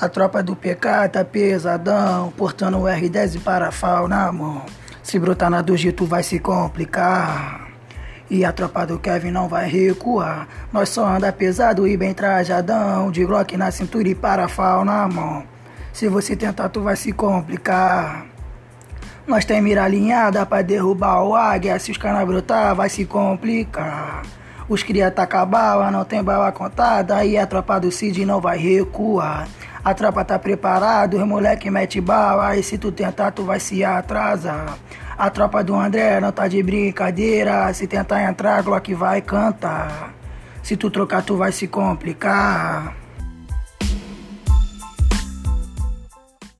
A tropa do PK tá pesadão, portando o R10 e parafal na mão. Se brotar na do tu vai se complicar. E a tropa do Kevin não vai recuar. Nós só anda pesado e bem trajadão. De Glock na cintura e parafal na mão. Se você tentar, tu vai se complicar. Nós tem mira alinhada pra derrubar o águia. Se os caras brotar, vai se complicar. Os cria taca bala, não tem bala contada. E a tropa do Cid não vai recuar. A tropa tá preparada, os moleque mete bala. E se tu tentar, tu vai se atrasar. A tropa do André não tá de brincadeira. Se tentar entrar, Glock vai cantar. Se tu trocar, tu vai se complicar.